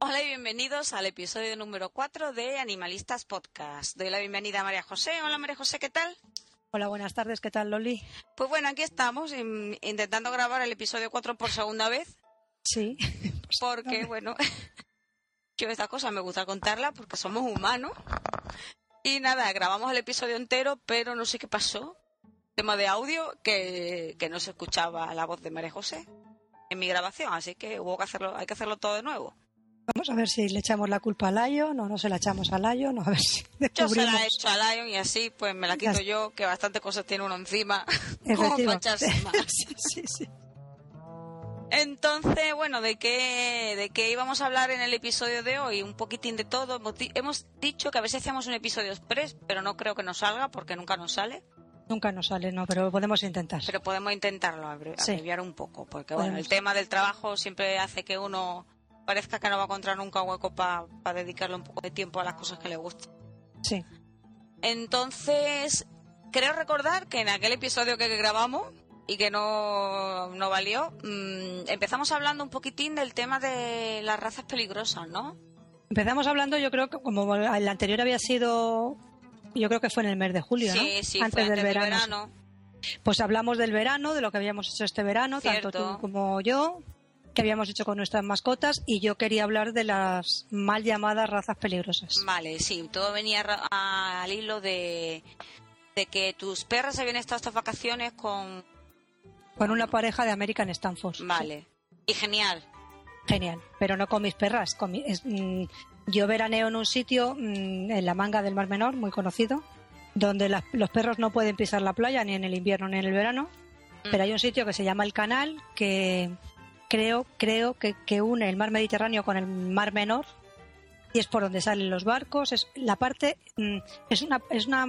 Hola y bienvenidos al episodio número 4 de Animalistas Podcast. Doy la bienvenida a María José. Hola María José, ¿qué tal? Hola, buenas tardes, ¿qué tal, Loli? Pues bueno, aquí estamos in- intentando grabar el episodio 4 por segunda vez, Sí. porque bueno, yo esta cosa me gusta contarla porque somos humanos. Y nada, grabamos el episodio entero, pero no sé qué pasó. Tema de audio que, que no se escuchaba la voz de María José en mi grabación, así que hubo que hacerlo, hay que hacerlo todo de nuevo. Vamos a ver si le echamos la culpa a Lion o no se la echamos a Lion, a ver si Yo se descubrimos. la he hecho a Lion y así pues me la quito yo, que bastante cosas tiene uno encima. como para sí, sí, sí. Entonces, bueno, ¿de qué, ¿de qué íbamos a hablar en el episodio de hoy? Un poquitín de todo. Hemos, di- hemos dicho que a ver si hacemos un episodio express, pero no creo que nos salga porque nunca nos sale. Nunca nos sale, no, pero podemos intentar. Pero podemos intentarlo, abre- Sí. abreviar un poco, porque bueno, el tema del trabajo siempre hace que uno parezca que no va a encontrar nunca un hueco para dedicarle un poco de tiempo a las cosas que le gustan. Sí. Entonces, creo recordar que en aquel episodio que grabamos y que no, no valió, mm, empezamos hablando un poquitín del tema de las razas peligrosas, ¿no? Empezamos hablando, yo creo que como el anterior había sido, yo creo que fue en el mes de julio, ¿no? sí, sí, fue antes del verano. Pues hablamos del verano, de lo que habíamos hecho este verano, tanto tú como yo, que habíamos hecho con nuestras mascotas, y yo quería hablar de las mal llamadas razas peligrosas. Vale, sí, todo venía al hilo de, de que tus perras habían estado estas vacaciones con... Con una pareja de American Stanford. sí. Vale. Y genial. Genial, pero no con mis perras. con mi- es, mm, yo veraneo en un sitio, mm, en la manga del Mar Menor, muy conocido, donde las- los perros no pueden pisar la playa ni en el invierno ni en el verano, Mm. pero hay un sitio que se llama El Canal que creo, creo que, que une el mar Mediterráneo con el Mar Menor y es por donde salen los barcos. Es la parte mm, es una es una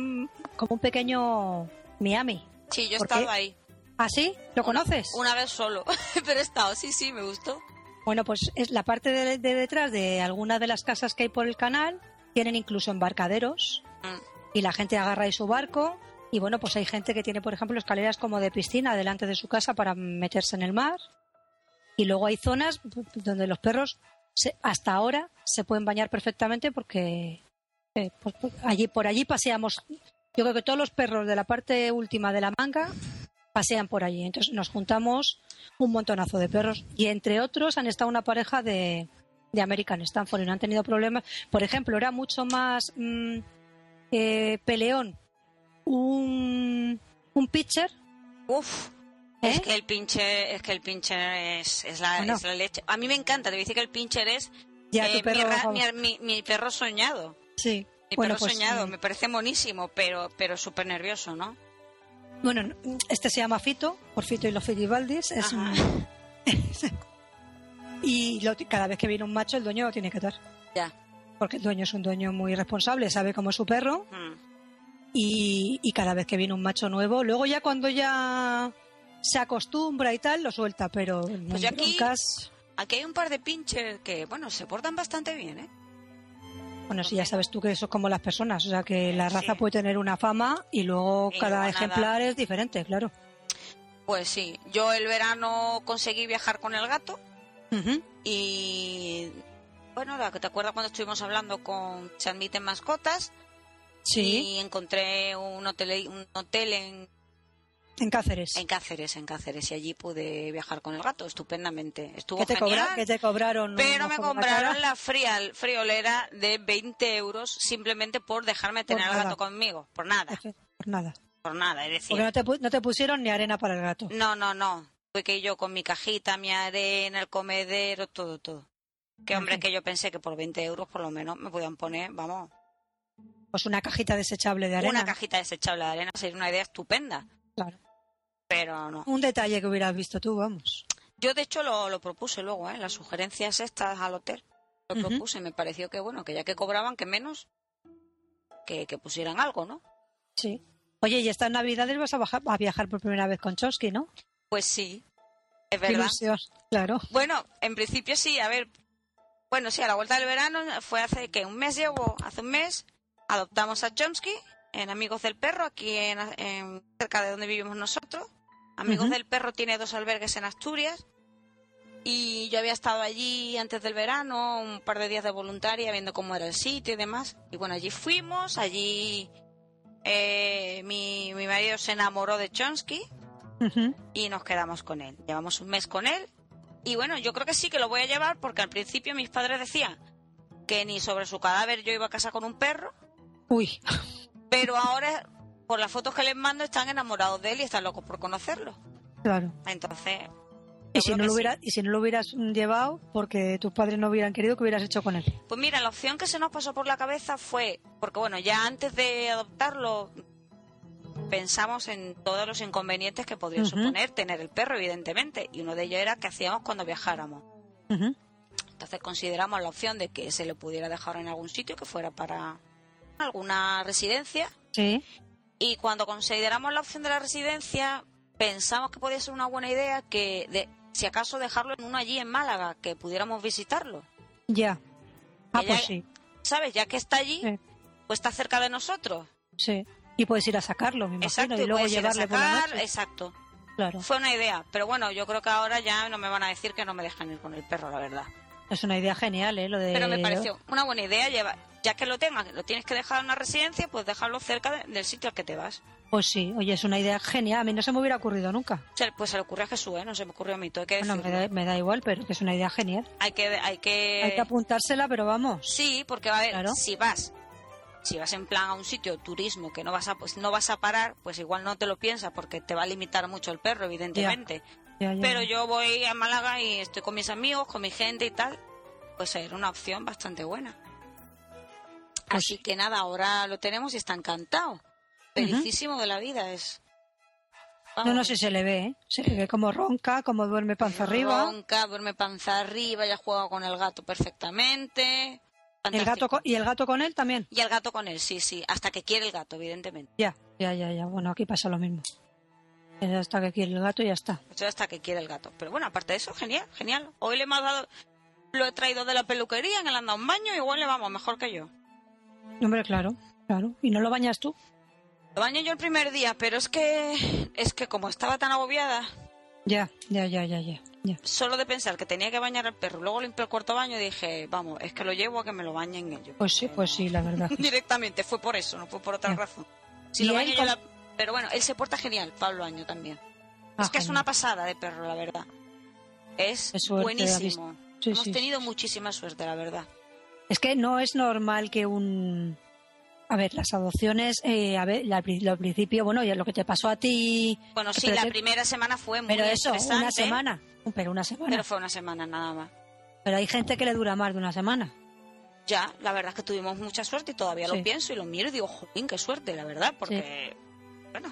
como un pequeño Miami. Sí, yo he ahí. ¿Ah, sí? ¿Lo conoces? Una vez solo, pero he estado, sí, sí, me gustó. Bueno, pues es la parte de, de detrás de algunas de las casas que hay por el canal tienen incluso embarcaderos Mm. y la gente agarra ahí su barco y bueno, pues hay gente que tiene, por ejemplo, escaleras como de piscina delante de su casa para meterse en el mar y luego hay zonas donde los perros se- hasta ahora se pueden bañar perfectamente porque eh, pues, pues, allí por allí paseamos. Yo creo que todos los perros de la parte última de la manga pasean por allí. Entonces nos juntamos un montonazo de perros y entre otros han estado una pareja de, de American Stanford y no han tenido problemas. Por ejemplo, era mucho más mm, eh, peleón un, un pitcher. Uf, ¿Eh? es que el pincher, es que el pincher es, es, la, Bueno. es la leche. A mí me encanta, te voy a decir que el pincher es Ya eh, perro. mi, mi- perro soñado. sí. Mi Bueno, perro pues, soñado, mm, me parece monísimo, pero, pero súper nervioso, ¿no? Bueno, no, este se llama Fito, por Fito y los Fitibaldis. Es un- y lo- cada vez que viene un macho, el dueño lo tiene que dar. Ya. Porque el dueño es un dueño muy responsable, sabe cómo es su perro. Mm. Y, y cada vez que viene un macho nuevo, luego ya cuando ya se acostumbra y tal, lo suelta, pero en Pues yo aquí- broncas- Aquí hay un par de pinchers que, bueno, se portan bastante bien, ¿eh? Bueno, sí, ya sabes tú que eso es como las personas, o sea que la Sí. raza puede tener una fama y luego Y cada nada. ejemplar es diferente, claro. Pues sí, yo el verano conseguí viajar con el gato y, bueno, te acuerdas cuando estuvimos hablando con Se Admiten Mascotas Sí, y encontré un hotel, un hotel en, en Cáceres. en Cáceres, en Cáceres, y allí pude viajar con el gato estupendamente. Estuvo ¿Qué te, genial. cobra- qué te cobraron? Pero me la compraron la fría, friolera de 20 euros simplemente por dejarme tener al gato conmigo. Por nada, Por nada. por nada. Es decir, Porque no te, no te pusieron ni arena para el gato. no, no, no. Fue que yo con mi cajita, mi arena, el comedero, todo, todo. Que hombre, Ujú. que yo pensé que por 20 euros por lo menos me podían poner, vamos, Pues una cajita desechable de arena. Una cajita desechable de arena sería una idea estupenda. Claro. Pero no. Un detalle que hubieras visto tú, vamos. Yo, de hecho, lo, lo propuse luego, ¿eh? Las sugerencias estas al hotel. Lo propuse. Me pareció que, bueno, que ya que cobraban, que menos, que, que pusieran algo, ¿no? Sí. Oye, y estas navidades vas a, bajar- a viajar por primera vez con Chosky, ¿no? Pues sí. Es verdad. ilusión. Claro. Bueno, en principio sí, a ver. Bueno, sí, a la vuelta del verano fue hace que un mes llevo, hace un mes, adoptamos a Chomsky en Amigos del Perro, aquí en, en- cerca de donde vivimos nosotros. Amigos del Perro tiene dos albergues en Asturias. Y yo había estado allí antes del verano, un par de días de voluntaria, viendo cómo era el sitio y demás. Y bueno, allí fuimos, allí eh, mi, mi marido se enamoró de Chomsky y nos quedamos con él. Llevamos un mes con él y bueno, yo creo que sí que lo voy a llevar porque al principio mis padres decían que ni sobre su cadáver yo iba a casa con un perro, Uy, pero ahora por las fotos que les mando están enamorados de él y están locos por conocerlo. claro. Entonces, Y si, no lo sí. hubiera, y si no lo hubieras llevado porque tus padres no hubieran querido, ¿qué hubieras hecho con él? Pues mira, la opción que se nos pasó por la cabeza fue, porque bueno, ya antes de adoptarlo pensamos en todos los inconvenientes que podría suponer tener el perro, evidentemente, y uno de ellos era qué hacíamos cuando viajáramos. Entonces consideramos la opción de que se le pudiera dejar en algún sitio que fuera para alguna residencia. Sí. Y cuando consideramos la opción de la residencia, pensamos que podía ser una buena idea que, de, si acaso, dejarlo en uno allí en Málaga, que pudiéramos visitarlo. Ya. Ah, pues ya- sí. ¿Sabes? Ya que está allí, Sí. pues está cerca de nosotros. Sí. Y puedes ir a sacarlo, me imagino, Exacto, y luego puedes ir a llevarle por la sacar, noche. Exacto. Claro. Fue una idea. Pero bueno, yo creo que ahora ya no me van a decir que no me dejan ir con el perro, la verdad. Es una idea genial, ¿eh? Lo de... Pero me pareció una buena idea llevar, ya que lo tengas, lo tienes que dejar en una residencia, pues dejarlo cerca de- del sitio al que te vas. Pues sí, oye, es una idea genial. A mí no se me hubiera ocurrido nunca. Pues se le ocurrió a Jesús, ¿eh? no se me ocurrió a mí, todo hay que Bueno, me da, me da igual, pero es una idea genial. Hay que, hay que... Hay que apuntársela, pero vamos. Sí, porque va a ver, Claro. si vas, si vas en plan a un sitio turismo que no vas a, pues no vas a parar, pues igual no te lo piensas porque te va a limitar mucho el perro, evidentemente. Ya, ya, Pero yo voy a Málaga y estoy con mis amigos, con mi gente y tal, pues era una opción bastante buena. Así que nada, ahora lo tenemos y está encantado. Felicísimo de la vida es. Yo no Vamos, sé si se le ve, ¿eh? Se le ve como ronca, como duerme panza arriba. Ronca, duerme panza arriba, ya juega con el gato perfectamente. El gato con- y el gato con él también. Y el gato con él, sí, sí, hasta que quiere el gato, evidentemente. Ya, ya, ya, ya. Bueno, aquí pasa lo mismo. Hasta que quiere el gato y ya está. Hasta que quiere el gato. Pero bueno, aparte de eso, genial, genial. Hoy le hemos dado, lo he traído de la peluquería, que le han dado un baño, igual le vamos mejor que yo. Hombre, claro, claro. ¿Y no lo bañas tú? Lo bañé yo el primer día, pero es que, es que como estaba tan agobiada, Ya, ya, ya, ya, ya. ya. solo de pensar que tenía que bañar al perro, luego limpié el cuarto baño y dije, vamos, es que lo llevo a que me lo bañen ellos. Pues sí, pues sí, la verdad. Directamente, fue por eso, no fue por otra Ya. razón. Si ¿Y lo baño yo la- Pero bueno, él se porta genial, Pablo Año también. Ah, es que es una pasada de perro, la verdad. Es suerte buenísimo. Sí, Hemos sí, tenido sí. muchísima suerte, la verdad. Es que no es normal que un... A ver, las adopciones, eh, a ver, la- al principio, bueno, ya lo que te pasó a ti... Bueno, sí, Pero la primera semana fue muy Pero eso, estresante. una semana. Pero una semana. Pero Pero, fue una semana nada más. hay gente que le dura más de una semana. Ya, la verdad es que tuvimos mucha suerte y todavía Sí. lo pienso y lo miro y digo, jolín, qué suerte, la verdad, porque, bueno,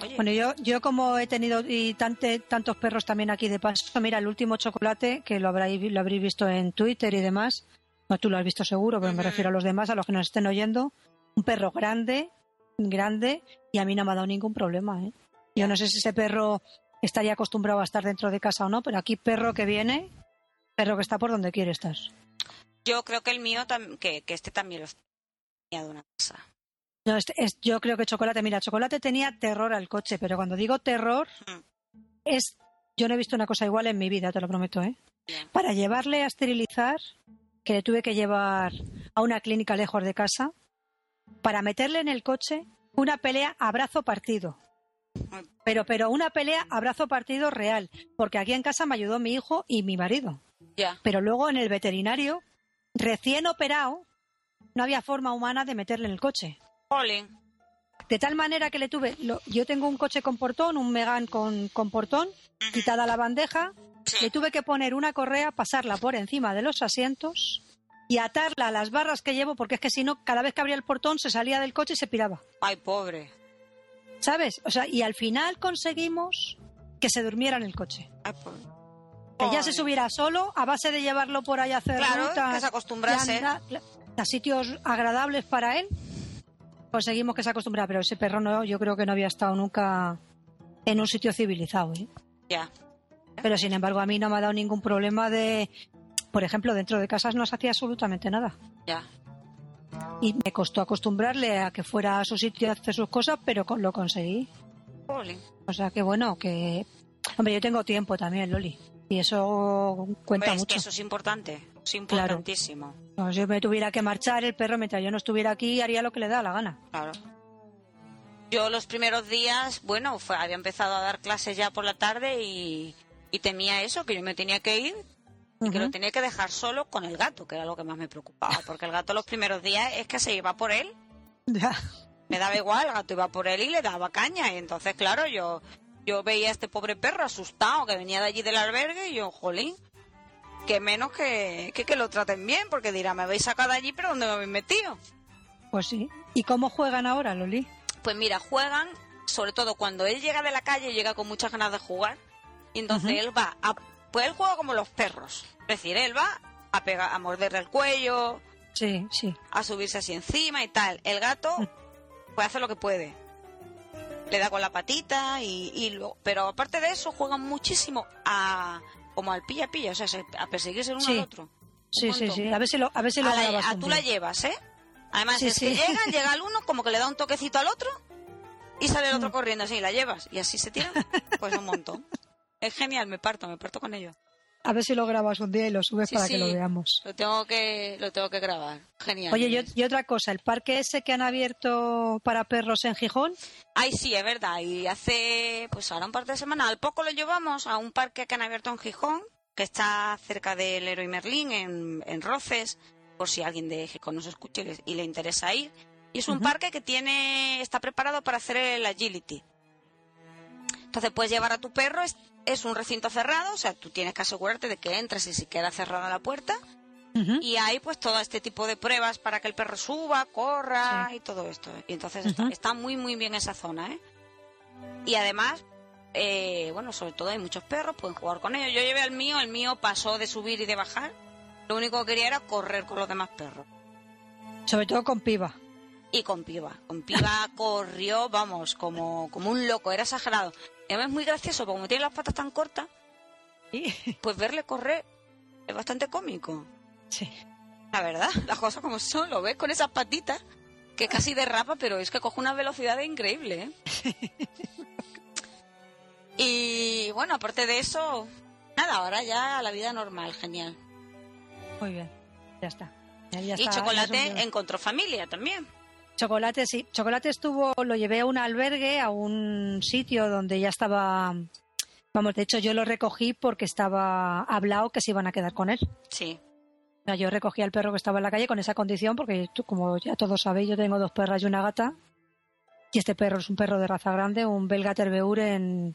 oye, Bueno, yo, yo como he tenido y tante- tantos perros también aquí de paso, mira, el último chocolate, que lo habréis, lo habréis visto en Twitter y demás, no, tú lo has visto seguro, pero me refiero a los demás, a los que nos estén oyendo, un perro grande, grande, y a mí no me ha dado ningún problema. ¿eh? Yo no sé si ese perro estaría acostumbrado a estar dentro de casa o no, pero aquí perro que viene, perro que está por donde quiere estar. yo creo que el mío, que, que este también lo tenía de una casa. No, este- es- yo creo que Chocolate, mira, Chocolate tenía terror al coche, pero cuando digo terror, Mm. es. Yo no he visto una cosa igual en mi vida, te lo prometo, ¿eh? Para llevarle a esterilizar, que le tuve que llevar a una clínica lejos de casa, para meterle en el coche una pelea a brazo partido. Pero, pero una pelea a brazo partido real, porque aquí en casa me ayudó mi hijo y mi marido. Pero luego en el veterinario, recién operado, no había forma humana de meterle en el coche. De tal manera que le tuve, lo- yo tengo un coche con portón, un Megan con, con portón, quitada la bandeja, sí, le tuve que poner una correa, pasarla por encima de los asientos y atarla a las barras que llevo, porque es que si no, cada vez que abría el portón se salía del coche y se piraba. Ay, pobre. ¿Sabes? O sea, y al final conseguimos que se durmiera en el coche. Ay, pobre. Que ya se subiera solo, a base de llevarlo por ahí a hacer Claro, rutas que se acostumbrase. anda- a sitios agradables para él. Conseguimos que se acostumbrara, pero ese perro no, yo creo que no había estado nunca en un sitio civilizado. ¿eh? Ya. Pero sin embargo, a mí no me ha dado ningún problema de, por ejemplo, dentro de casas no se hacía absolutamente nada. Ya. Y me costó acostumbrarle a que fuera a su sitio a hacer sus cosas, pero con- lo conseguí. Jolín. O sea que bueno, que... Hombre, yo tengo tiempo también, Loli. Y eso cuenta Hombre, es mucho. que eso es importante. Es importantísimo. No, si yo me tuviera que marchar, el perro, mientras yo no estuviera aquí, haría lo que le da la gana. Claro. Yo los primeros días, bueno, fue, había empezado a dar clases ya por la tarde y, y temía eso, que yo me tenía que ir y que lo tenía que dejar solo con el gato, que era lo que más me preocupaba, porque el gato los primeros días es que se iba por él, Ya. me daba igual, el gato iba por él y le daba caña, y entonces, claro, yo, yo veía a este pobre perro asustado que venía de allí del albergue y yo, jolín, que menos que, que, que lo traten bien, porque dirá, me habéis sacado de allí, pero ¿dónde me habéis metido? Pues sí. ¿Y cómo juegan ahora, Loli? Pues mira, juegan, sobre todo cuando él llega de la calle, llega con muchas ganas de jugar. Y entonces él va a. Pues él juega como los perros. Es decir, él va a, pegar, a morderle el cuello, Sí, sí. a subirse así encima y tal. El gato, pues hace lo que puede. Le da con la patita y, y lo- Pero aparte de eso, juegan muchísimo a. Como al pilla-pilla, o sea, se- a perseguirse el uno Sí. al otro. Sí, sí, sí. A ver si lo, a ver si lo A la- a tú la llevas, ¿eh? Además, Sí, es que sí. llegan, llega el uno, como que le da un toquecito al otro y sale el otro Mm. corriendo así, y la llevas. Y así se tiran, pues un montón. Es genial, me parto, me parto con ello. A ver si lo grabas un día y lo subes Sí, para sí. que lo veamos. Lo tengo que, lo tengo que grabar. Genial. Oye, y, y otra cosa, el parque ese que han abierto para perros en Gijón, Ay, sí, es verdad. Y hace, pues ahora un par de semanas, al poco lo llevamos a un parque que han abierto en Gijón, que está cerca del Leroy Merlín, en, en Roces, por si alguien de Gijón nos escucha y le, interesa ir. Y es un parque que tiene, está preparado para hacer el agility. Entonces puedes llevar a tu perro, es, es un recinto cerrado, o sea, tú tienes que asegurarte de que entres y si queda cerrada la puerta. Y hay pues todo este tipo de pruebas para que el perro suba, corra Sí. y todo esto. Y entonces está muy muy bien esa zona, ¿eh? Y además, eh, bueno, sobre todo hay muchos perros, pueden jugar con ellos. Yo llevé al mío, el mío pasó de subir y de bajar. Lo único que quería era correr con los demás perros. sobre todo con piba. Y con Piba. Con Piba corrió, vamos, como, como un loco, era exagerado. Y además es muy gracioso, porque como tiene las patas tan cortas, Sí. pues verle correr es bastante cómico. Sí. La verdad, las cosas como son, lo ves con esas patitas que casi derrapa, pero es que coge una velocidad increíble. ¿eh? y bueno, aparte de eso, nada, ahora ya la vida normal, genial. Muy bien. Ya está. Ya- ya y está, Chocolate ya encontró familia también. Chocolate, sí. Chocolate estuvo, lo llevé a un albergue, a un sitio donde ya estaba. Vamos, de hecho, yo lo recogí porque estaba hablado que se iban a quedar con él. Sí, yo recogí al perro que estaba en la calle con esa condición, porque tú, como ya todos sabéis, yo tengo dos perras y una gata. Y este perro es un perro de raza grande, un belga terbeuren,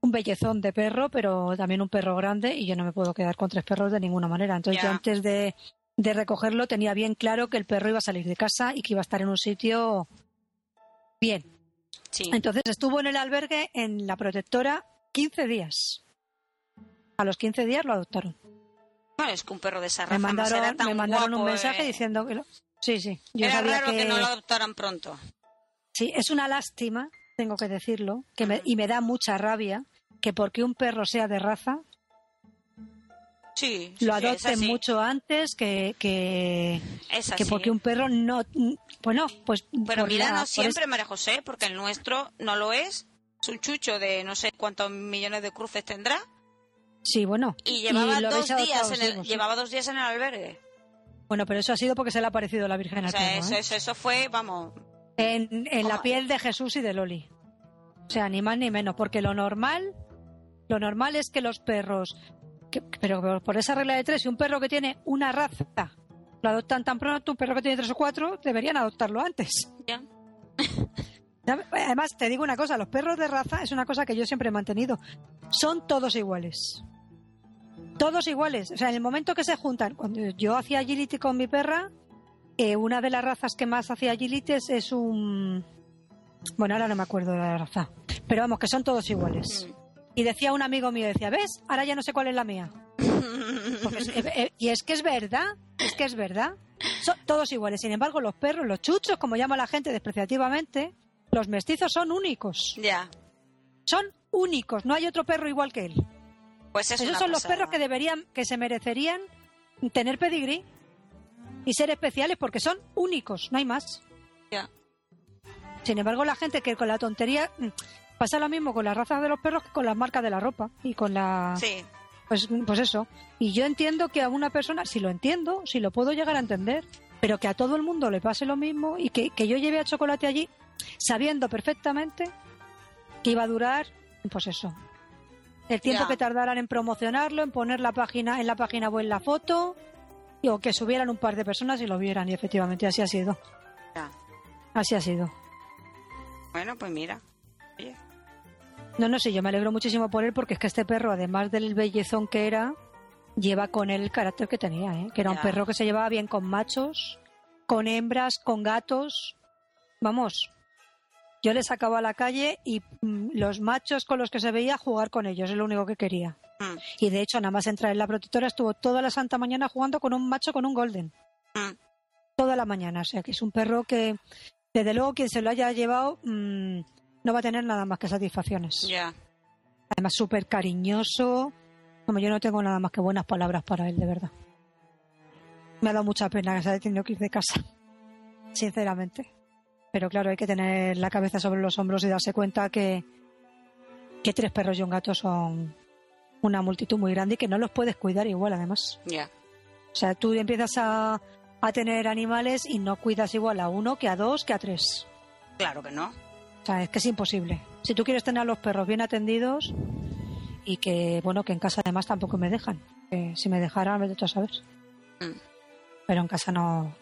un bellezón de perro, pero también un perro grande, y yo no me puedo quedar con tres perros de ninguna manera. Entonces, yo antes de, de recogerlo tenía bien claro que el perro iba a salir de casa y que iba a estar en un sitio bien. sí. Entonces estuvo en el albergue en la protectora 15 días. A los 15 días lo adoptaron. Bueno, es que un perro de esa Me raza era mandaron, tan me mandaron un guapo, mensaje eh. diciendo que lo... Sí, sí. Yo Era sabía raro que... que... no lo adoptaran pronto. Sí, es una lástima, tengo que decirlo, que me- y me da mucha rabia que porque un perro sea de raza, Sí, lo adopten mucho antes que, que, Es que porque un perro no... Bueno, pues... Pero mira, la- no siempre, María José, porque el nuestro no lo es. Es un chucho de no sé cuántos millones de cruces tendrá. Sí, bueno. Y llevaba dos días en el, sí. llevaba dos días en el albergue. Bueno, pero eso ha sido porque se le ha parecido la Virgen O al sea, perro, eso, ¿eh? eso, eso fue, vamos, en, en la piel de Jesús y de Loli. O sea, ni más ni menos, porque lo normal, lo normal es que los perros, que- pero por- esa regla de tres, si un perro que tiene una raza lo adoptan tan pronto, un perro que tiene tres o cuatro deberían adoptarlo antes. ya. Además, te digo una cosa, los perros de raza es una cosa que yo siempre he mantenido. Son todos iguales. Todos iguales. O sea, en el momento que se juntan, cuando yo hacía agility con mi perra, eh, una de las razas que más hacía agility es, es un... Bueno, ahora no me acuerdo de la raza. Pero vamos, que son todos iguales. Y decía un amigo mío, decía, ¿ves? Ahora ya no sé cuál es la mía. Es- eh, eh, y es que es verdad, es que es verdad. Son todos iguales. Sin embargo, los perros, los chuchos, como llama la gente despreciativamente, los mestizos son únicos. Ya. Son únicos. No hay otro perro igual que él. Pues es Esos son los perros que deberían, que se merecerían tener pedigrí y ser especiales porque son únicos, no hay más. Ya. Sin embargo, la gente que con la tontería mm, pasa lo mismo con las razas de los perros que con las marcas de la ropa y con la Sí. pues, pues eso. Y yo entiendo que a una persona, si lo entiendo, si lo puedo llegar a entender, pero que a todo el mundo le pase lo mismo y que, que yo lleve a chocolate allí sabiendo perfectamente que iba a durar, pues eso. El tiempo que tardaran en promocionarlo, en poner la página, en la página web la foto, y- o que subieran un par de personas y lo vieran, y efectivamente así ha sido. Así ha sido. Bueno, pues mira. Oye. No, no sé, yo me alegro muchísimo por él porque es que este perro, además del bellezón que era, lleva con él el carácter que tenía, ¿eh? que era un perro que se llevaba bien con machos, con hembras, con gatos. Vamos, yo le sacaba a la calle y mm, los machos con los que se veía jugar con ellos, es lo único que quería. Mm, Y de hecho, nada más entrar en la protectora, estuvo toda la santa mañana jugando con un macho con un golden. mm. Toda la mañana. O sea, que es un perro que, desde luego, quien se lo haya llevado no va a tener nada más que satisfacciones. Ya. Además, súper cariñoso. Como yo no tengo nada más que buenas palabras para él, de verdad. Me ha dado mucha pena que se haya tenido que ir de casa. Sinceramente. Pero claro, hay que tener la cabeza sobre los hombros y darse cuenta que, que tres perros y un gato son una multitud muy grande y que no los puedes cuidar igual, además. Ya. O sea, tú empiezas a, a tener animales y no cuidas igual a uno que a dos que a tres. Claro que no. Sea, es que es imposible. Si tú quieres tener a los perros bien atendidos y que, bueno, que en casa además tampoco me dejan. Si me dejaran, me de a saber. Mm. Pero en casa no,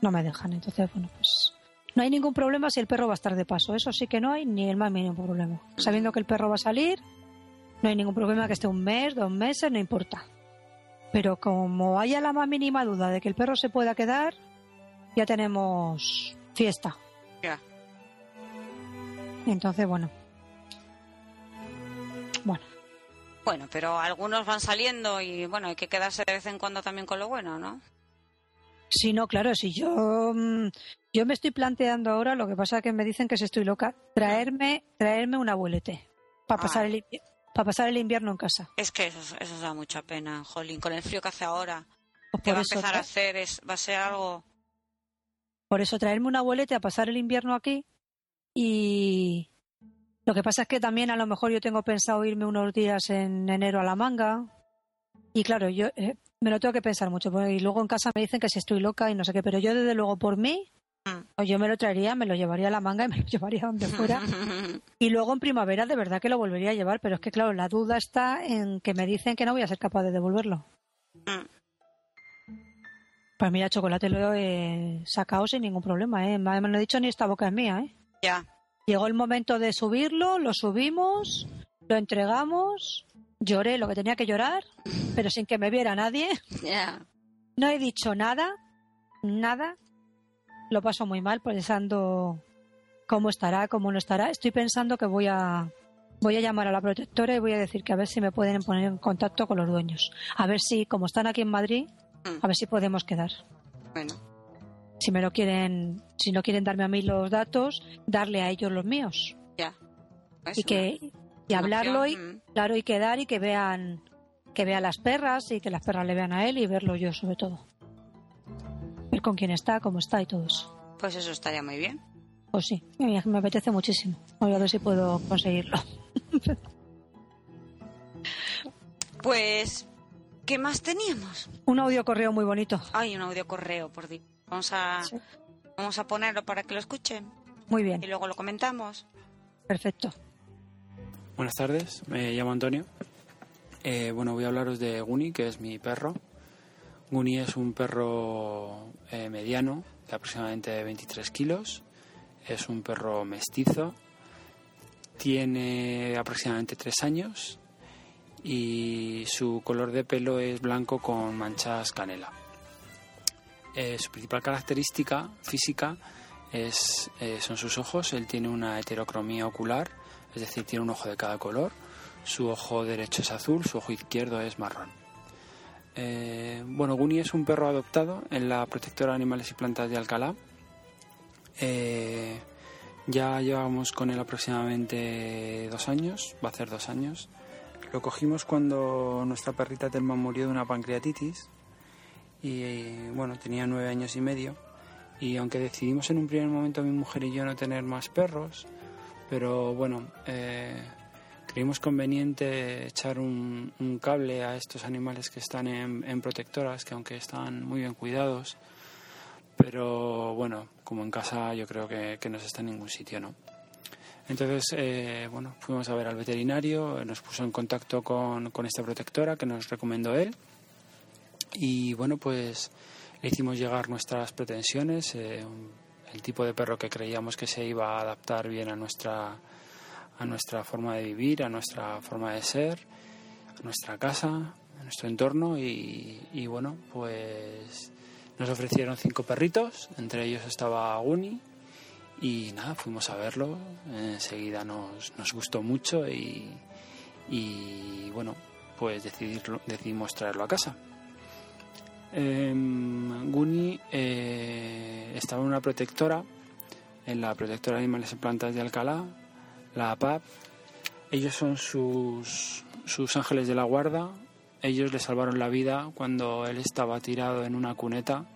no me dejan. Entonces, bueno, pues no hay ningún problema si el perro va a estar de paso. Eso sí que no hay ni el más mínimo problema. Sabiendo que el perro va a salir, no hay ningún problema que esté un mes, dos meses, no importa. Pero como haya la más mínima duda de que el perro se pueda quedar, ya tenemos fiesta. Ya. Entonces, bueno. Bueno, Bueno, pero algunos van saliendo y bueno, hay que quedarse de vez en cuando también con lo bueno, ¿no? sí, no, claro, si yo mm, yo me estoy planteando ahora, lo que pasa es que me dicen que si estoy loca, traerme traerme un abuelete para pasar Ay. el para pasar el invierno en casa. Es que eso, eso da mucha pena, Jolín, con el frío que hace ahora. Pues que va a empezar a hacer? Es, va a ser algo... Por eso traerme un abuelete a pasar el invierno aquí y lo que pasa es que también a lo mejor yo tengo pensado irme unos días en enero a la manga y claro, yo eh, me lo tengo que pensar mucho porque- y luego en casa me dicen que si estoy loca y no sé qué, pero yo desde luego por mí Mm. o yo me lo traería, me lo llevaría a la manga y me lo llevaría donde fuera y luego en primavera de verdad que lo volvería a llevar, pero es que claro, la duda está en que me dicen que no voy a ser capaz de devolverlo. Mm. Pues mira, chocolate lo he sacado sin ningún problema, ¿eh? Me han dicho ni esta boca es mía, ¿eh? Ya. Llegó el momento de subirlo, lo subimos, lo entregamos, lloré lo que tenía que llorar, pero sin que me viera nadie. No he dicho nada, nada. Lo paso muy mal pensando cómo estará, cómo no estará. Estoy pensando que voy a voy a llamar a la protectora y voy a decir que a ver si me pueden poner en contacto con los dueños. A ver si, como están aquí en Madrid, Mm. a ver si podemos quedar. Bueno, Si me lo quieren, si no quieren darme a mí los datos, darle a ellos los míos. ya. Y que y hablarlo y opción, mm. claro y quedar y que vean que vean las perras y que las perras le vean a él y verlo yo sobre todo ver con quién está cómo está y todo eso Pues eso estaría muy bien. pues sí me, me apetece muchísimo voy a ver si puedo conseguirlo Pues, ¿qué más teníamos? un audio correo muy bonito Ay, un audio correo, por Dios. Vamos a, Sí. vamos a ponerlo para que lo escuchen muy y bien luego lo comentamos. perfecto Buenas tardes, me llamo Antonio. Eh, bueno, voy a hablaros de Guni, que es mi perro. Guni es un perro eh, mediano, de aproximadamente 23 kilos. Es un perro mestizo. Tiene aproximadamente 3 años y su color de pelo es blanco con manchas canela. Eh, su principal característica física es, eh, son sus ojos. Él tiene una heterocromía ocular, es decir, tiene un ojo de cada color. Su ojo derecho es azul, su ojo izquierdo es marrón. Eh, bueno, Guni es un perro adoptado en la Protectora de Animales y Plantas de Alcalá. ya llevamos con él aproximadamente dos años, va a ser dos años. Lo cogimos cuando nuestra perrita Telma murió de una pancreatitis y bueno, tenía nueve años y medio. Y aunque decidimos en un primer momento mi mujer y yo no tener más perros, pero bueno, eh, creímos conveniente echar un, cable a estos animales que están en, protectoras, que aunque están muy bien cuidados, pero bueno, como en casa yo creo que, que no se está en ningún sitio, ¿no? Entonces, eh, bueno, fuimos a ver al veterinario, nos puso en contacto con, con esta protectora que nos recomendó él y bueno, pues le hicimos llegar nuestras pretensiones, eh, el tipo de perro que creíamos que se iba a adaptar bien a nuestra, a nuestra forma de vivir, a nuestra forma de ser, a nuestra casa, a nuestro entorno. Y, bueno, pues nos ofrecieron cinco perritos, entre ellos estaba Guni. Y nada, fuimos a verlo, enseguida nos, nos gustó mucho y, y bueno, pues decidirlo, decidimos traerlo a casa. Eh, Guni eh, estaba en una protectora, en la protectora de animales y plantas de Alcalá, la APAP. Ellos son sus, sus ángeles de la guarda. Ellos le salvaron la vida cuando él estaba tirado en una cuneta,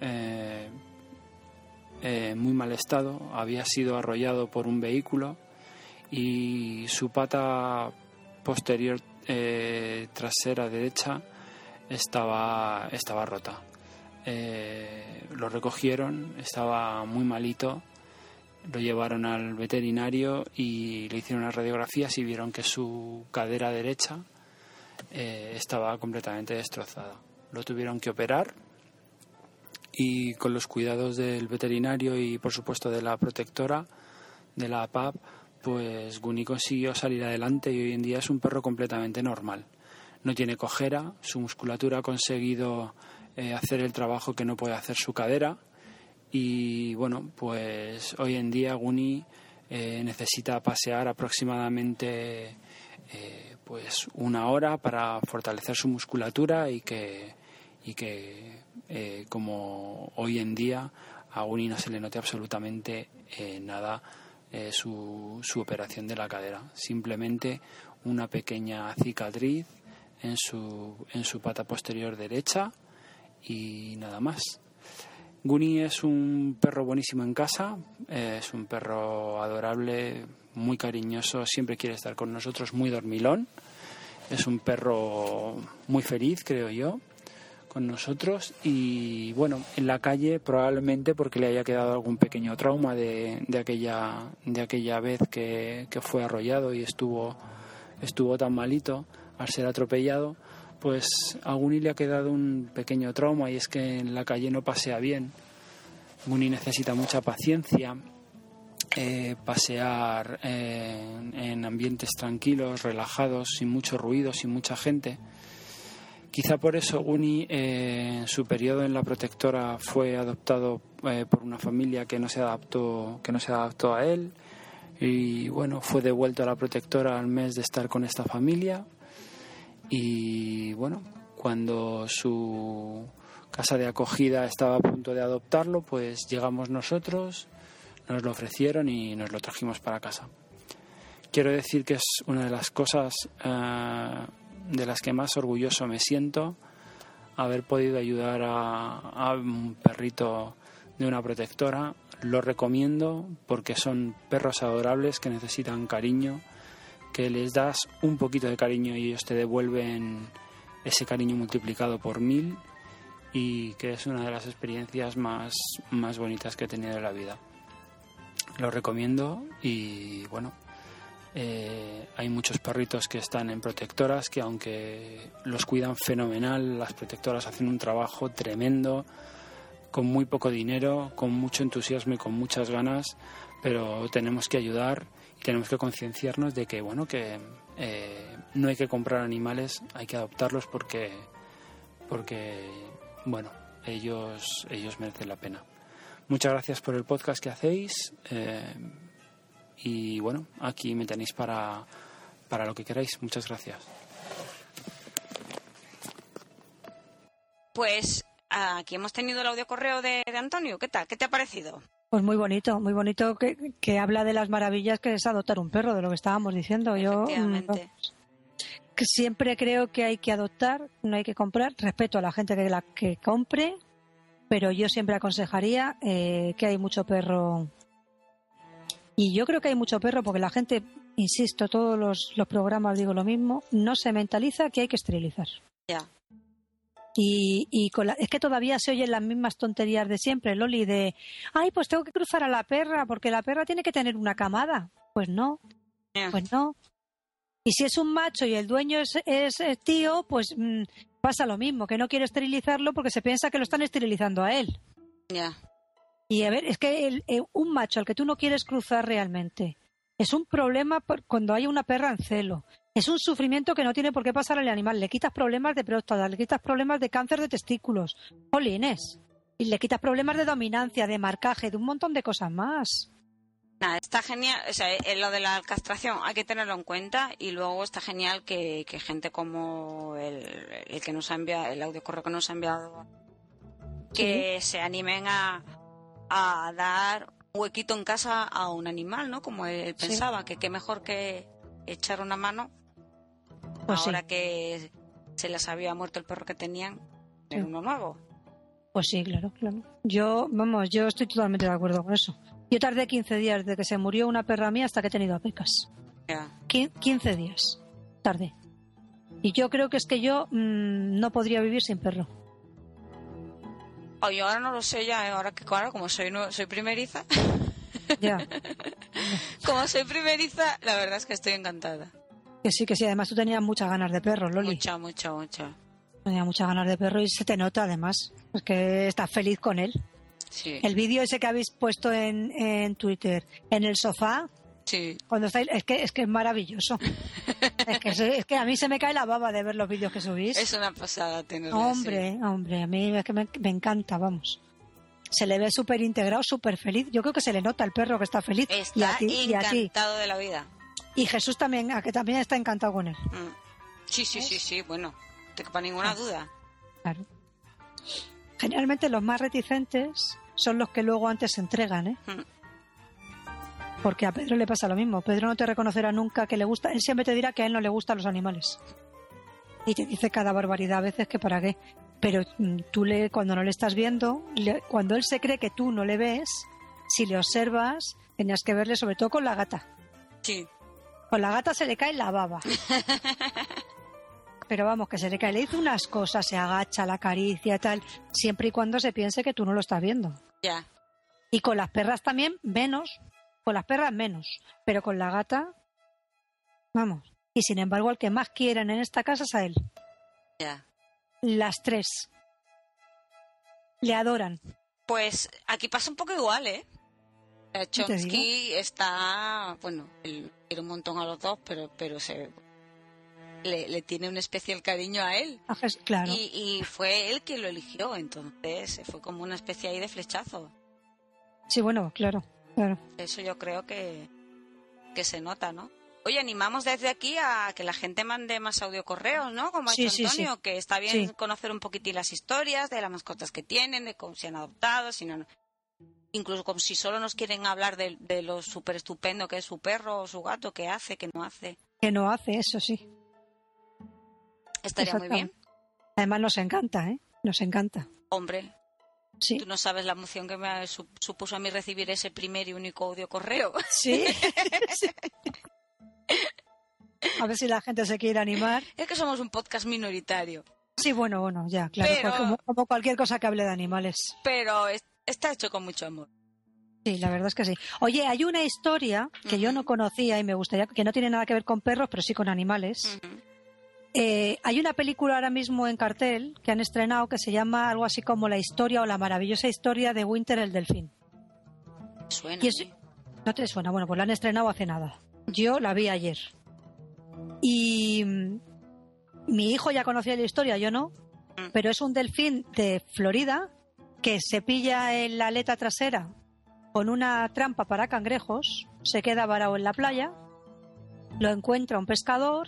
eh, eh, muy mal estado. Había sido arrollado por un vehículo y su pata posterior trasera derecha estaba, estaba rota. Eh, lo recogieron, estaba muy malito, lo llevaron al veterinario y le hicieron unas radiografías y vieron que su cadera derecha eh, estaba completamente destrozada. Lo tuvieron que operar y con los cuidados del veterinario y por supuesto de la protectora de la APAP, pues Guni consiguió salir adelante y hoy en día es un perro completamente normal no tiene cojera, su musculatura ha conseguido eh, hacer el trabajo que no puede hacer su cadera. Y bueno, pues hoy en día Guni eh, necesita pasear aproximadamente eh, pues una hora para fortalecer su musculatura y que, y que como hoy en día a Guni no se le note absolutamente nada su, su operación de la cadera, simplemente una pequeña cicatriz en su, en su pata posterior derecha y nada más. Guni es un perro buenísimo en casa, es un perro adorable, muy cariñoso, siempre quiere estar con nosotros, muy dormilón. Es un perro muy feliz, creo yo, con nosotros. Y bueno, en la calle probablemente porque le haya quedado algún pequeño trauma de, de aquella, de aquella vez que, que fue arrollado y estuvo, estuvo tan malito al ser atropellado, pues a Guni le ha quedado un pequeño trauma y es que en la calle no pasea bien. Guni necesita mucha paciencia, eh, pasear en, ambientes tranquilos, relajados, sin mucho ruido, sin mucha gente. Quizá por eso Guni eh, en su periodo en la protectora fue adoptado eh, por una familia que no se adaptó, que no se adaptó a él y bueno, fue devuelto a la protectora al mes de estar con esta familia y bueno, cuando su casa de acogida estaba a punto de adoptarlo, pues llegamos nosotros, nos lo ofrecieron y nos lo trajimos para casa. Quiero decir que es una de las cosas eh, de las que más orgulloso me siento, haber podido ayudar a, a un perrito de una protectora. Lo recomiendo porque son perros adorables que necesitan cariño que les das un poquito de cariño y ellos te devuelven ese cariño multiplicado por mil y que es una de las experiencias más, más bonitas que he tenido en la vida. Lo recomiendo y bueno, eh, hay muchos perritos que están en protectoras que aunque los cuidan fenomenal, las protectoras hacen un trabajo tremendo, con muy poco dinero, con mucho entusiasmo y con muchas ganas, pero tenemos que ayudar tenemos que concienciarnos de que, bueno, que eh, no hay que comprar animales, hay que adoptarlos porque, porque bueno, ellos, ellos merecen la pena. Muchas gracias por el podcast que hacéis eh, y bueno, aquí me tenéis para, para lo que queráis. Muchas gracias. Pues aquí hemos tenido el audio correo de, de Antonio. ¿Qué tal? ¿Qué te ha parecido? Pues muy bonito, muy bonito que, que, habla de las maravillas que es adoptar un perro, de lo que estábamos diciendo. Yo mm, que siempre creo que hay que adoptar, no hay que comprar. Respeto a la gente que la que compre, pero yo siempre aconsejaría eh, que hay mucho perro. Y yo creo que hay mucho perro porque la gente, insisto, todos los, los programas digo lo mismo, no se mentaliza que hay que esterilizar. Ya. Y, y con la, es que todavía se oyen las mismas tonterías de siempre, Loli, de, ay, pues tengo que cruzar a la perra porque la perra tiene que tener una camada. Pues no, Yeah. pues no. Y si es un macho y el dueño es, es, es tío, pues mm, pasa lo mismo, que no quiere esterilizarlo porque se piensa que lo están esterilizando a él. Ya. Y a ver, es que el- eh, un macho al que tú no quieres cruzar realmente es un problema por- cuando hay una perra en celo. Es un sufrimiento que no tiene por qué pasar al animal. Le quitas problemas de próstata, le quitas problemas de cáncer de testículos. Jolines. Y le quitas problemas de dominancia, de marcaje, de un montón de cosas más. Nada, está genial, o sea, eh, lo de la castración hay que tenerlo en cuenta y luego está genial que, que gente como el, el que nos ha enviado, el audio correo que nos ha enviado, que se animen a, a dar huequito en casa a un animal, ¿no? Como él Sí. pensaba, que qué mejor que echar una mano Pues sí. ahora que se les había muerto el perro que tenían, en Sí. uno nuevo. Pues sí, claro, claro. Yo, vamos, yo estoy totalmente de acuerdo con eso. Yo tardé 15 días desde que se murió una perra mía hasta que he tenido a pecas. Quin- 15 días tardé. Y yo creo que es que yo mm, no podría vivir sin perro. Oh, yo ahora no lo sé ya, ¿eh? ahora que claro, como soy, soy primeriza, Ya. como soy primeriza, la verdad es que estoy encantada. Que sí, que sí. Además tú tenías muchas ganas de perro, Loli. Mucha, mucha, mucha. Tenía muchas ganas de perro y se te nota además. Es que estás feliz con él. Sí, El vídeo ese que habéis puesto en, en Twitter, en el sofá, sí. cuando estáis, es que es que es maravilloso. es, que, es que a mí se me cae la baba de ver los vídeos que subís. Es una pasada tenerlo Hombre, hombre, a mí es que me, me encanta, vamos. Se le ve súper integrado, súper feliz. Yo creo que se le nota al perro que está feliz. así. y a Está y a ti. encantado de la vida. Y Jesús también, a que también está encantado con él. Mm. Sí, sí, sí, sí, bueno, quepa ninguna Ah. duda. Claro. Generalmente los más reticentes son los que luego antes se entregan, ¿eh? Mm. Porque a Pedro le pasa lo mismo. Pedro no te reconocerá nunca que le gusta. Él siempre te dirá que a él no le gustan los animales. Y te dice cada barbaridad a veces que para qué. Pero mm, tú le, cuando no le estás viendo, le- cuando él se cree que tú no le ves, si le observas, tenías que verle sobre todo con la gata. Sí, Con la gata se le cae la baba. Pero vamos, que se le cae. Le dice unas cosas, se agacha, la acaricia, tal, siempre y cuando se piense que tú no lo estás viendo. ya. Y con las perras también, menos. Con las perras, menos. Pero con la gata, vamos. Y sin embargo, al que más quieren en esta casa es a él. Ya. Las tres. Le adoran. Pues aquí pasa un poco igual, ¿eh? Eh, Chomsky está, bueno, él quiere un montón a los dos, pero, pero se le, le tiene un especial cariño a él. A Jes- Claro. Y, y fue él quien lo eligió, entonces fue como una especie ahí de flechazo. Sí, bueno, claro. Claro. Eso yo creo que, que se nota, ¿no? Oye, animamos desde aquí a que la gente mande más audio correos, ¿no? Como ha Sí, hecho sí, Antonio, que está bien conocer un poquitín las historias de las mascotas que tienen, de cómo se han adoptado, si no, incluso como si solo nos quieren hablar de, de lo súper estupendo que es su perro o su gato, que hace, que no hace. Que no hace eso, sí. Estaría muy bien. Además nos encanta, ¿eh? Nos encanta. Hombre, Sí. tú no sabes la emoción que me su- supuso a mí recibir ese primer y único audio correo. Sí. Sí. A ver si la gente se quiere animar. es que somos un podcast minoritario, Sí, bueno, bueno, ya, claro. Pero- Como, como cualquier cosa que hable de animales. pero está hecho con mucho amor. Sí, la verdad es que sí. Oye, hay una historia que yo no conocía y me gustaría, que no tiene nada que ver con perros, pero sí con animales. Eh, hay una película ahora mismo en cartel que han estrenado que se llama algo así como La historia o la maravillosa historia de Winter el delfín. Suena. Es- ¿eh? ¿No te suena? Bueno, pues la han estrenado hace nada. Yo la vi ayer. Y mm, mi hijo ya conocía la historia, yo no. Mm. Pero es un delfín de Florida que se pilla en la aleta trasera con una trampa para cangrejos, se queda varado en la playa, lo encuentra un pescador,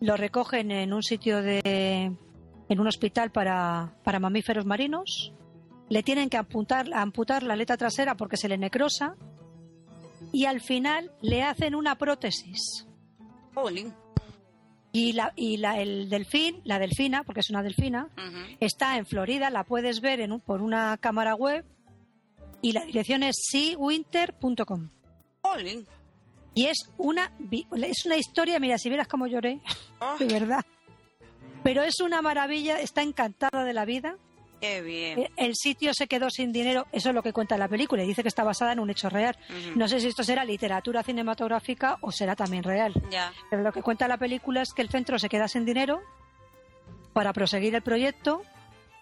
lo recogen en un sitio de. en un hospital para, para mamíferos marinos, le tienen que amputar, amputar la aleta trasera porque se le necrosa y al final le hacen una prótesis. Y, la, y la, el delfín, la delfina, porque es una delfina, está en Florida, la puedes ver en un- por una cámara web y la dirección es seawinter.com. Y es una, es una historia, mira, si vieras cómo lloré, Oh, de verdad. Pero es una maravilla, está encantada de la vida. Qué bien. Eh, El sitio se quedó sin dinero, eso es lo que cuenta la película y dice que está basada en un hecho real. No sé si esto será literatura cinematográfica o será también real. Ya. Pero lo que cuenta la película es que el centro se queda sin dinero para proseguir el proyecto,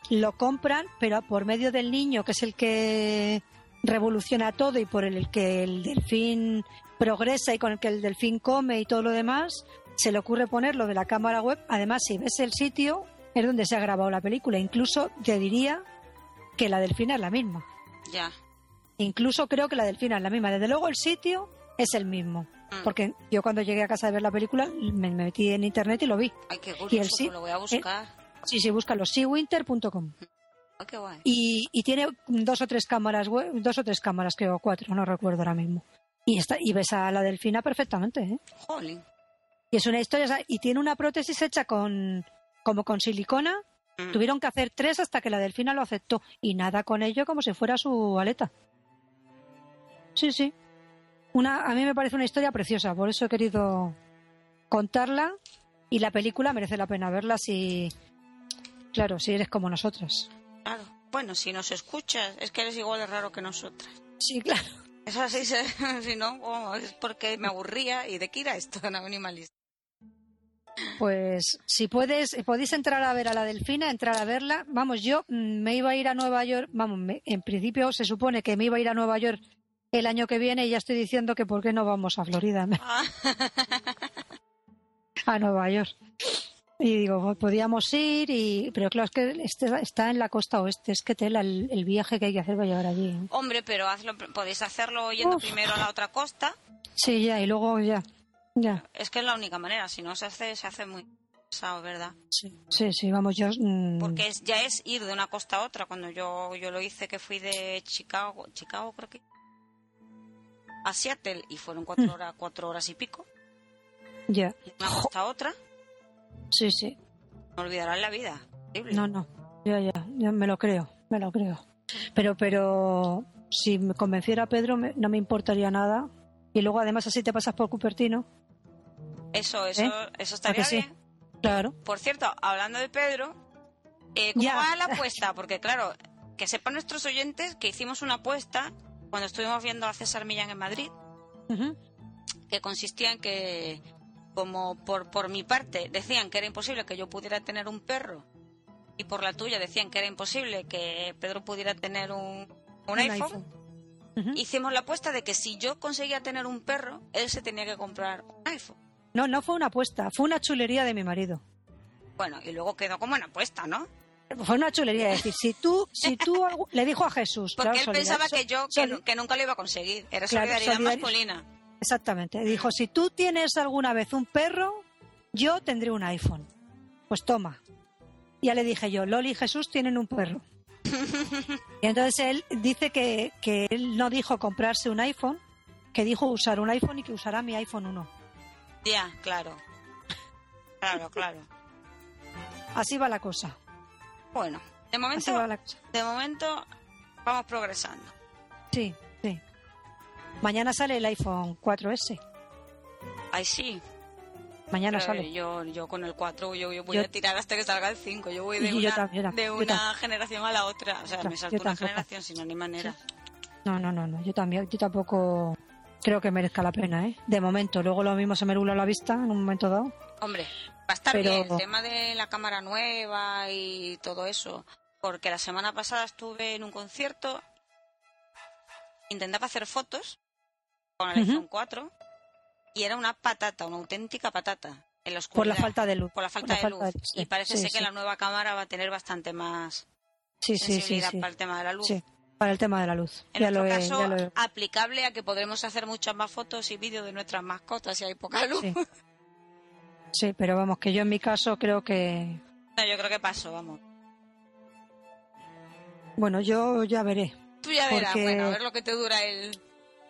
lo compran, pero por medio del niño, que es el que revoluciona todo y por el que el delfín progresa y con el que el delfín come y todo lo demás, se le ocurre poner lo de la cámara web. Además, si ves el sitio, es donde se ha grabado la película. Incluso te diría que la delfina es la misma. Ya. Incluso creo que la delfina es la misma. Desde luego el sitio es el mismo. Mm. Porque yo cuando llegué a casa de ver la película me metí en internet y lo vi. Ay, qué Y el curioso, pues lo voy a buscar. Sí, sí, búscalo, seawinter.com. Qué guay. Y, y tiene dos o tres cámaras, web- dos o tres cámaras, creo, cuatro, no recuerdo ahora mismo. Y, está, y ves a la delfina perfectamente, ¿eh? Jolín. Y es una historia, y tiene una prótesis hecha con, como con silicona. Mm. Tuvieron que hacer tres hasta que la delfina lo aceptó. Y nada con ello como si fuera su aleta. Sí, sí. Una, a mí me parece una historia preciosa, por eso he querido contarla. Y la película merece la pena verla si, claro, si eres como nosotras. Claro. Bueno, si nos escuchas, es que eres igual de raro que nosotras. Sí, claro. Es así, si no, oh, es porque me aburría y de qué era esto, un animalista. Pues si puedes, podéis entrar a ver a la delfina, entrar a verla. Vamos, yo mm, me iba a ir a Nueva York, vamos, me- en principio se supone que me iba a ir a Nueva York el año que viene y ya estoy diciendo que por qué no vamos a Florida, Ah, a Nueva York. Y digo, podíamos ir, y pero claro, es que este está en la costa oeste, es que tela el, el viaje que hay que hacer para llegar allí. ¿eh? Hombre, pero hazlo, podéis hacerlo yendo Uf. primero a la otra costa. Sí, ya, y luego ya, ya. Es que es la única manera, si no se hace, se hace muy pesado, ¿verdad? Sí, sí, sí, vamos, yo... mm, Porque es, ya es ir de una costa a otra. Cuando yo, yo lo hice, que fui de Chicago, Chicago creo que, a Seattle, y fueron cuatro Mm. horas, cuatro horas y pico, Ya, y de una costa a otra, sí, sí. me olvidarán la vida. Horrible. No, no, ya, ya, ya me lo creo, me lo creo. Pero, pero, si me convenciera Pedro, me- no me importaría nada. Y luego, además, así te pasas por Cupertino. Eso, eso, ¿Eh? eso ¿A estaría sí? bien. Claro. Por cierto, hablando de Pedro, eh, ¿cómo Ya. va la apuesta? Porque claro, que sepan nuestros oyentes que hicimos una apuesta cuando estuvimos viendo a César Millán en Madrid, que consistía en que, como por, por mi parte decían que era imposible que yo pudiera tener un perro, y por la tuya decían que era imposible que Pedro pudiera tener un, un iPhone, Hicimos la apuesta de que si yo conseguía tener un perro, él se tenía que comprar un iPhone. No, no fue una apuesta, fue una chulería de mi marido. Bueno, y luego quedó como una apuesta, ¿no? Fue una chulería, es decir, si tú, si tú le dijo a Jesús, Porque claro, él pensaba que yo que, nunca lo iba a conseguir. Era Claro, solidaridad solidari- masculina. Exactamente. Dijo, si tú tienes alguna vez un perro, yo tendré un iPhone. Pues toma. Ya le dije yo, Loli y Jesús tienen un perro. Y entonces él dice que, que él no dijo comprarse un iPhone, que dijo usar un iPhone y que usará mi iPhone 1. Ya, claro. Claro, claro. Así va la cosa. Bueno, de momento, va la cosa. de momento vamos progresando. Sí, sí. Mañana sale el iPhone 4S. Ay, sí. Mañana pero sale. yo, yo con el 4 yo, yo voy Yo- a tirar hasta que salga el 5. Yo voy de una, también, de una generación a la otra. O sea, me salto una generación, si no, ni manera. No, no, no, no. Yo también, yo tampoco creo que merezca la pena, ¿eh? De momento. Luego lo mismo se me nubla la vista en un momento dado. Hombre, va a estar Pero- bien el tema de la cámara nueva y todo eso. Porque la semana pasada estuve en un concierto, intentaba hacer fotos con el Ujú. iPhone 4 y era una patata, una auténtica patata en la Por la falta de luz. Por la falta de luz. sí, y parece sí, ser que sí. la nueva cámara va a tener bastante más Sí, sí, sí, sensibilidad para el tema de la luz. Para el tema de la luz. En ya lo he, caso, ya lo he- aplicable a que podremos hacer muchas más fotos y vídeos de nuestras mascotas si hay poca luz. Sí. Pero vamos, que yo en mi caso creo que... No, yo creo que pasó, vamos. Bueno, yo ya veré. Tú ya verás, Porque- bueno, a ver lo que te dura el...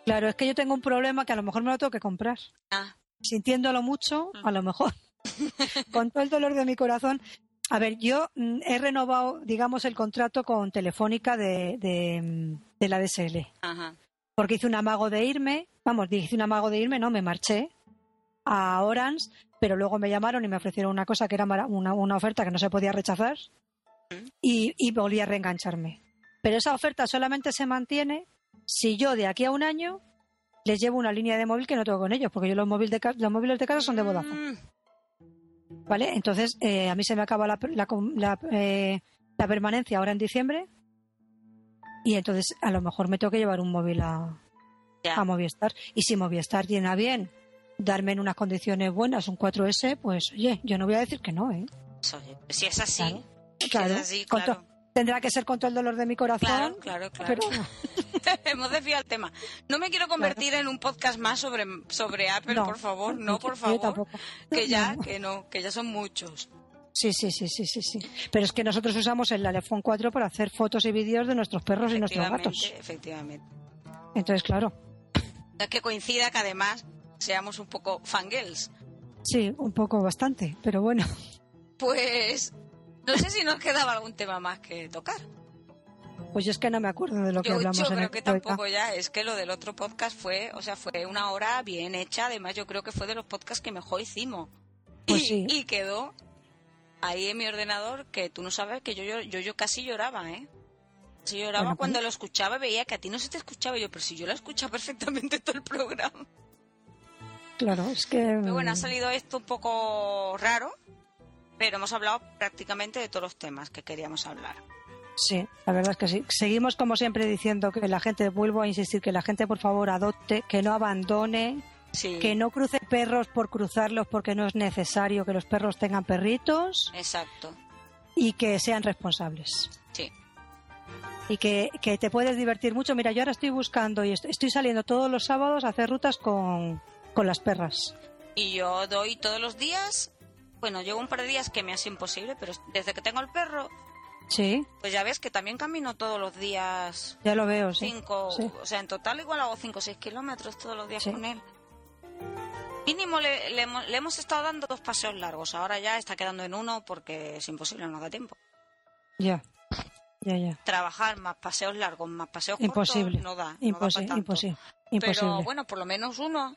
Claro, es que yo tengo un problema que a lo mejor me lo tengo que comprar. Ah, Sintiéndolo mucho, a lo mejor. con todo el dolor de mi corazón. A ver, yo mm, he renovado, digamos, el contrato con Telefónica de, de, mm, de la DSL. ajá. Porque hice un amago de irme, vamos, hice un amago de irme, no, me marché a Orange, pero luego me llamaron y me ofrecieron una cosa que era una, una oferta que no se podía rechazar y, y volví a reengancharme. Pero esa oferta solamente se mantiene si yo de aquí a un año les llevo una línea de móvil que no tengo con ellos, porque yo los, móviles de, los móviles de casa son de Vodafone. Mm, ¿Vale? Entonces, eh, a mí se me acaba la, la, la, eh, la permanencia ahora en diciembre y entonces a lo mejor me tengo que llevar un móvil a, a Movistar. Y si Movistar llena bien darme en unas condiciones buenas un 4S, pues oye, yo no voy a decir que no, ¿eh? pues, oye, si es así, Claro. si Claro, es así, con to- tendrá que ser con todo el dolor de mi corazón. Claro, claro, claro. Pero Hemos desviado el tema. No me quiero convertir en un podcast más sobre, sobre Apple, No. por favor. No, por yo favor. tampoco. Que ya, No. que no, que ya son muchos. Sí, sí, sí, sí, sí, sí. Pero es que nosotros usamos el iPhone 4 para hacer fotos y vídeos de nuestros perros y nuestros gatos. efectivamente. Entonces, claro, Es que coincida que además seamos un poco fangirls. sí, un poco bastante, pero bueno. Pues no sé si nos quedaba algún tema más que tocar. Pues yo es que no me acuerdo de lo que Yo, hablamos yo en creo el que tampoco ya, es que lo del otro podcast fue, o sea, fue una hora bien hecha, además yo creo que fue de los podcasts que mejor hicimos. Pues y, sí. y quedó ahí en mi ordenador que tú no sabes que yo, yo, yo, yo casi lloraba, ¿eh? Casi lloraba Bueno, pues- cuando lo escuchaba veía que a ti no se te escuchaba yo, pero si yo lo escuchaba perfectamente todo el programa. Claro, es que... Pero bueno, ha mm, salido esto un poco raro, pero hemos hablado prácticamente de todos los temas que queríamos hablar. Sí, la verdad es que sí. Seguimos como siempre diciendo que la gente, vuelvo a insistir, que la gente por favor adopte, que no abandone, Sí, que no cruce perros por cruzarlos porque no es necesario que los perros tengan perritos exacto. y que sean responsables. Sí. Y que, que te puedes divertir mucho. Mira, yo ahora estoy buscando y est- estoy saliendo todos los sábados a hacer rutas con, con las perras. Y yo doy todos los días, bueno, llevo un par de días que me hace imposible, pero desde que tengo el perro, Sí, pues ya ves que también camino todos los días ya lo veo, sí. cinco, sí. o sea, en total igual hago cinco o seis kilómetros todos los días Sí. con él. Mínimo le, le hemos, le hemos estado dando dos paseos largos, ahora ya está quedando en uno porque es imposible, no da tiempo. Ya, ya, ya. Trabajar más paseos largos, más paseos Imposible. cortos, no da. no da tanto. imposible. Pero Imposible. bueno, por lo menos uno.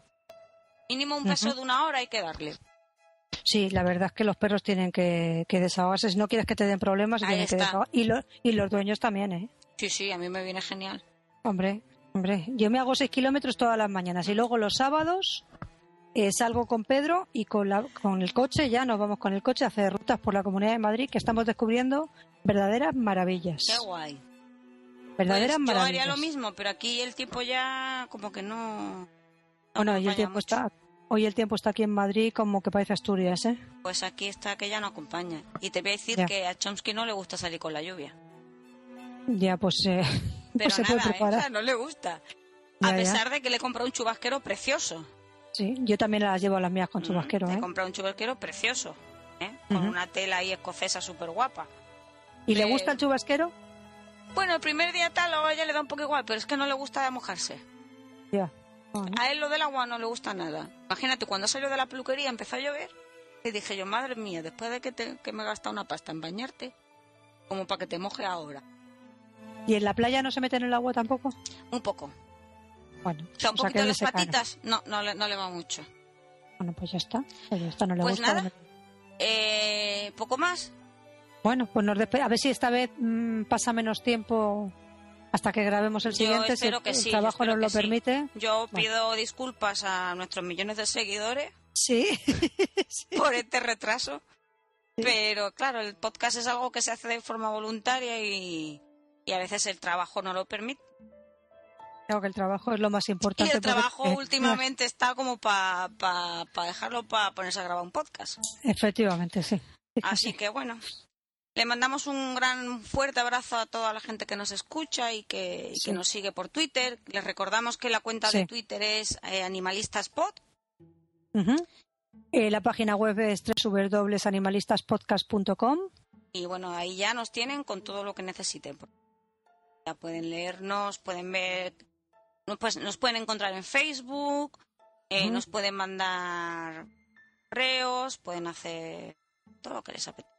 Mínimo un paseo de una hora hay que darle. Sí, la verdad es que los perros tienen que, que desahogarse. Si no quieres que te den problemas, Ahí tienen que está. desahogar. Y, lo- y los dueños también, ¿eh? Sí, sí, a mí me viene genial. Hombre, hombre. Yo me hago seis kilómetros todas las mañanas y luego los sábados eh, salgo con Pedro y con, la, con el coche, ya nos vamos con el coche a hacer rutas por la Comunidad de Madrid que estamos descubriendo verdaderas maravillas. Qué guay. Verdaderas Pues yo maravillas. haría lo mismo, pero aquí el tiempo ya como que no... no Bueno, y el tiempo mucho. está, hoy el tiempo está aquí en Madrid como que parece Asturias, ¿eh? Pues aquí está que ya no acompaña. Y te voy a decir Ya. que a Chomsky no le gusta salir con la lluvia. Ya, pues, eh, Pero pues se nada, puede ¿eh? Preparar. sea, no le gusta. Ya, a ya. pesar de que le he comprado un chubasquero precioso. Sí, yo también las llevo a las mías con chubasquero, Mm, Le ¿eh? he comprado un chubasquero precioso. ¿eh? Con Ujú. una tela ahí escocesa súper guapa. ¿Y le gusta el chubasquero? Bueno, el primer día tal, luego a ella le da un poco igual, pero es que no le gusta mojarse. Ya. A él lo del agua no le gusta nada. Imagínate, cuando salió de la peluquería empezó a llover y dije yo, madre mía, después de que, te- que me he gastado una pasta en bañarte, como para que te moje ahora. ¿Y en la playa no se mete en el agua tampoco? Un poco. Bueno, O sea, un o sea, poquito de las patitas, no, no, le- no le va mucho. Bueno, pues ya está. Pues ya está, no le Pues gusta. nada. Eh, poco más. Bueno, pues nos a ver si esta vez mm, pasa menos tiempo hasta que grabemos el siguiente, si el, que sí, trabajo nos lo sí. permite. Yo pido disculpas a nuestros millones de seguidores Sí. por este retraso. Pero claro, el podcast es algo que se hace de forma voluntaria y, y a veces el trabajo no lo permite. Creo que el trabajo es lo más Y importante. el trabajo porque- últimamente está como para pa, pa dejarlo para ponerse a grabar un podcast. Efectivamente, sí. Sí, Así sí. que bueno, le mandamos un gran fuerte abrazo a toda la gente que nos escucha y que, nos sigue por Twitter. Les recordamos que la cuenta de. Twitter es eh, Animalistaspod. Eh, la página web es www.animalistaspodcast.com. Y bueno, ahí ya nos tienen con todo lo que necesiten. Ya pueden leernos, pueden ver, pues, nos pueden encontrar en Facebook, eh, nos pueden mandar correos, pueden hacer todo lo que les apetezca.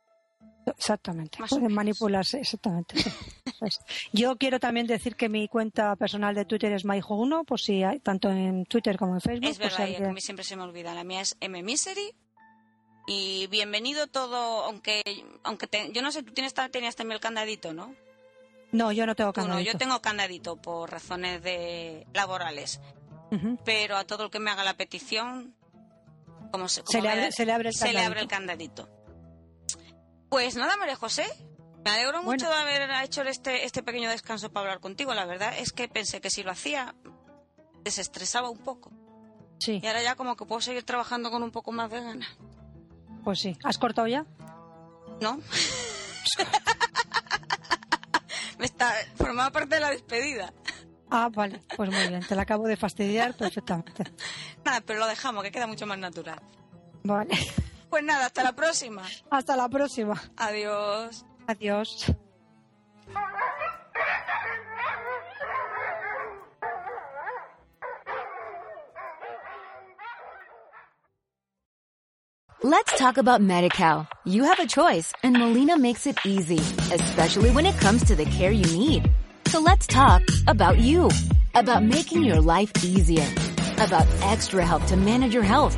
Exactamente. Más Pueden manipularse, exactamente. sí. Eso es. Yo quiero también decir que mi cuenta personal de Twitter es myhijo1, por si hay, tanto en Twitter como en Facebook. Es si verdad, y a mí siempre se me olvida. La mía es M Misery. Y bienvenido todo, aunque aunque te- yo no sé, tú tienes, tenías también el candadito, ¿no? No, yo no tengo Tú no, canal. yo tengo candadito por razones de laborales. Pero a todo el que me haga la petición, como se, Se como le me abre- da- se le abre el se le candadito. abre el candadito. Pues nada, María José. Me alegro Bueno. mucho de haber hecho este, este pequeño descanso para hablar contigo. La verdad es que pensé que si lo hacía, desestresaba un poco. Sí, Y ahora ya como que puedo seguir trabajando con un poco más de ganas. pues sí. ¿Has cortado ya? ¿No? Me está formaba parte de la despedida. Ah, vale. Pues muy bien. Te la acabo de fastidiar perfectamente. Nada, pero lo dejamos, que queda mucho más natural. Vale. Pues nada, hasta la próxima. Hasta la próxima. Adiós. Adiós. Let's talk about MediCal. You have a choice and Molina makes it easy, especially when it comes to the care you need. So let's talk about you, about making your life easier, about extra help to manage your health.